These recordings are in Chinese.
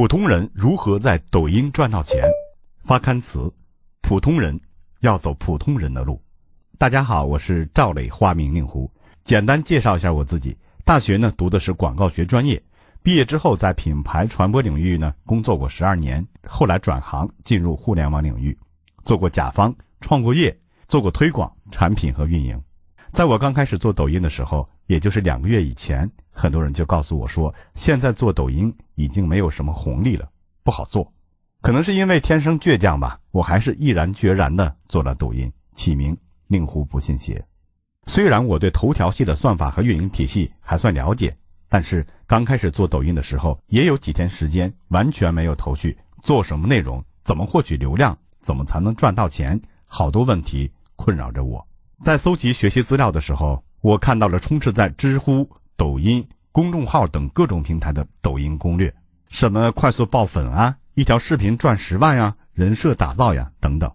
普通人如何在抖音赚到钱？发刊词：普通人要走普通人的路。大家好，我是赵磊，花名令狐。简单介绍一下我自己：大学呢读的是广告学专业，毕业之后在品牌传播领域呢工作过十二年，后来转行进入互联网领域，做过甲方，创过业，做过推广、产品和运营。在我刚开始做抖音的时候，也就是两个月以前，很多人就告诉我说，现在做抖音已经没有什么红利了，不好做。可能是因为天生倔强吧，我还是毅然决然的做了抖音，起名“令狐不信邪”。虽然我对头条系的算法和运营体系还算了解，但是刚开始做抖音的时候，也有几天时间完全没有头绪，做什么内容，怎么获取流量，怎么才能赚到钱，好多问题困扰着我。在搜集学习资料的时候，我看到了充斥在知乎、抖音公众号等各种平台的抖音攻略，什么快速爆粉啊，一条视频赚十万呀，人设打造呀等等，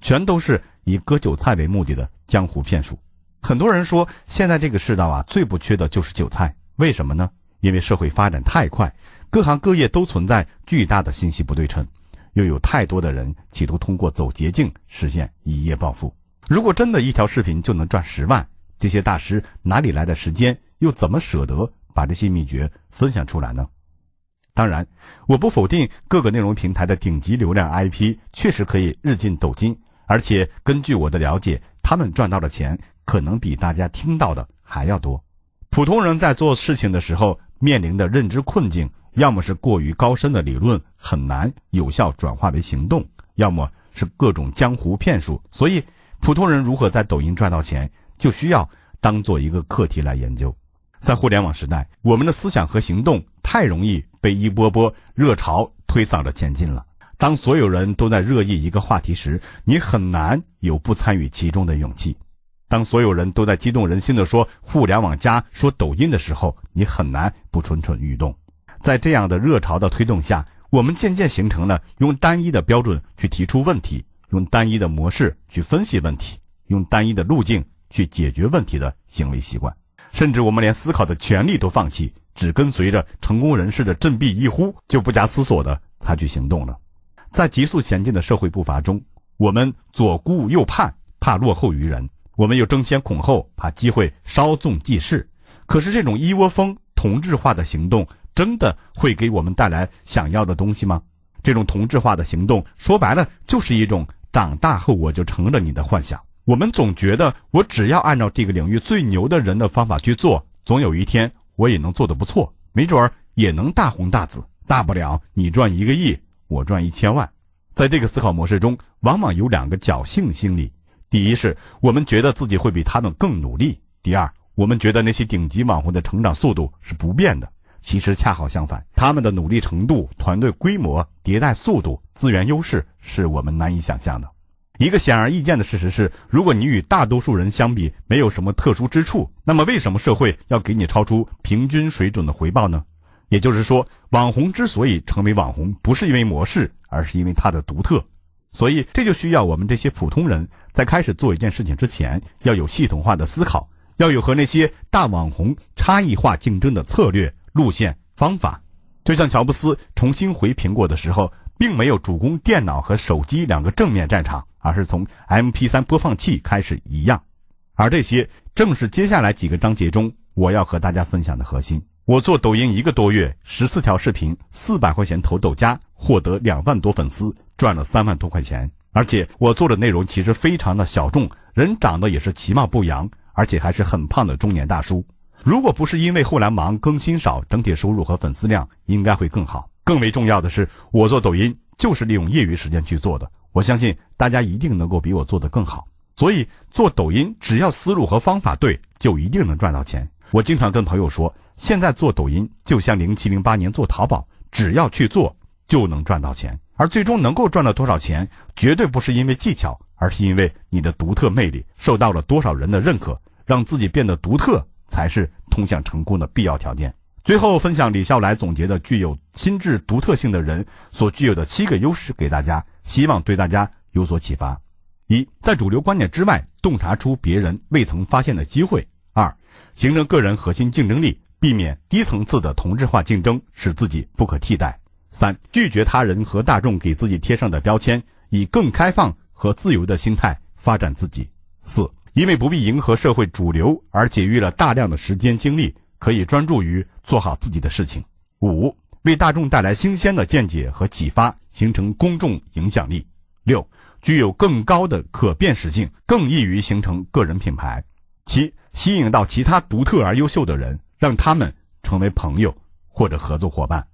全都是以割韭菜为目的的江湖骗术。很多人说，现在这个世道啊，最不缺的就是韭菜。为什么呢？因为社会发展太快，各行各业都存在巨大的信息不对称，又有太多的人企图通过走捷径实现一夜暴富。如果真的一条视频就能赚十万，这些大师哪里来的时间，又怎么舍得把这些秘诀分享出来呢？当然，我不否定各个内容平台的顶级流量 IP 确实可以日进斗金，而且根据我的了解，他们赚到的钱可能比大家听到的还要多。普通人在做事情的时候面临的认知困境，要么是过于高深的理论很难有效转化为行动，要么是各种江湖骗术，所以。普通人如何在抖音赚到钱，就需要当做一个课题来研究。在互联网时代，我们的思想和行动太容易被一波波热潮推搡着前进了。当所有人都在热议一个话题时，你很难有不参与其中的勇气；当所有人都在激动人心地说“互联网加”、说抖音的时候，你很难不蠢蠢欲动。在这样的热潮的推动下，我们渐渐形成了用单一的标准去提出问题。用单一的模式去分析问题，用单一的路径去解决问题的行为习惯，甚至我们连思考的权利都放弃，只跟随着成功人士的振臂一呼，就不加思索的采取行动了。在急速前进的社会步伐中，我们左顾右盼，怕落后于人；我们又争先恐后，怕机会稍纵即逝。可是，这种一窝蜂同质化的行动，真的会给我们带来想要的东西吗？这种同质化的行动，说白了，就是一种。长大后我就成了你的幻想。我们总觉得我只要按照这个领域最牛的人的方法去做，总有一天我也能做得不错，没准儿也能大红大紫。大不了你赚一个亿，我赚一千万。在这个思考模式中，往往有两个侥幸心理：第一是我们觉得自己会比他们更努力；第二，我们觉得那些顶级网红的成长速度是不变的。其实恰好相反，他们的努力程度、团队规模、迭代速度、资源优势是我们难以想象的。一个显而易见的事实是，如果你与大多数人相比没有什么特殊之处，那么为什么社会要给你超出平均水准的回报呢？也就是说，网红之所以成为网红，不是因为模式，而是因为它的独特。所以，这就需要我们这些普通人在开始做一件事情之前，要有系统化的思考，要有和那些大网红差异化竞争的策略。路线方法，就像乔布斯重新回苹果的时候，并没有主攻电脑和手机两个正面战场，而是从 MP3 播放器开始一样。而这些正是接下来几个章节中我要和大家分享的核心。我做抖音一个多月，十四条视频，四百块钱投抖加，获得两万多粉丝，赚了三万多块钱。而且我做的内容其实非常的小众，人长得也是其貌不扬，而且还是很胖的中年大叔。如果不是因为后来忙更新少，整体收入和粉丝量应该会更好。更为重要的是，我做抖音就是利用业余时间去做的。我相信大家一定能够比我做得更好。所以做抖音，只要思路和方法对，就一定能赚到钱。我经常跟朋友说，现在做抖音就像零七零八年做淘宝，只要去做就能赚到钱。而最终能够赚到多少钱，绝对不是因为技巧，而是因为你的独特魅力受到了多少人的认可，让自己变得独特。才是通向成功的必要条件。最后分享李笑来总结的具有心智独特性的人所具有的七个优势给大家，希望对大家有所启发：一，在主流观点之外洞察出别人未曾发现的机会；二，形成个人核心竞争力，避免低层次的同质化竞争，使自己不可替代；三、拒绝他人和大众给自己贴上的标签，以更开放和自由的心态发展自己。四、因为不必迎合社会主流而节约了大量的时间精力，可以专注于做好自己的事情。五、为大众带来新鲜的见解和启发，形成公众影响力。六、具有更高的可辨识性，更易于形成个人品牌。七、吸引到其他独特而优秀的人，让他们成为朋友或者合作伙伴。